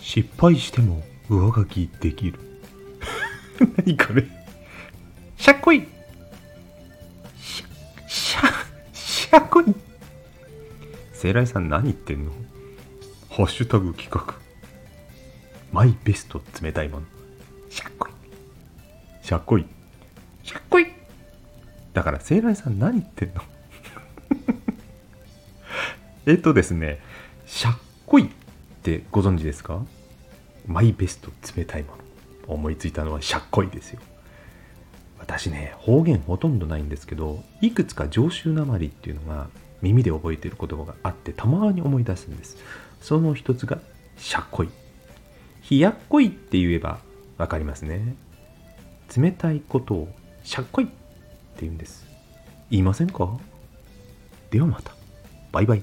失敗しても上書きできる。何これ。しゃっこい。しゃしゃしゃっこい。セイライさん何言ってんの。ハッシュタグ企画。マイベスト冷たいもの。しゃっこい。しゃっこい。しゃっこい。だからセイライさん何言ってんの。えっとですね。しゃっこいってご存知ですか？マイベスト冷たいもの。思いついたのはしゃっこいですよ。私ね方言ほとんどないんですけどいくつか常習なまりっていうのが耳で覚えてる言葉があってたまに思い出すんです。その一つがしゃっこい冷やっこいって言えばわかりますね。冷たいことをしゃっこいって言うんです。言いませんか？ではまた。バイバイ。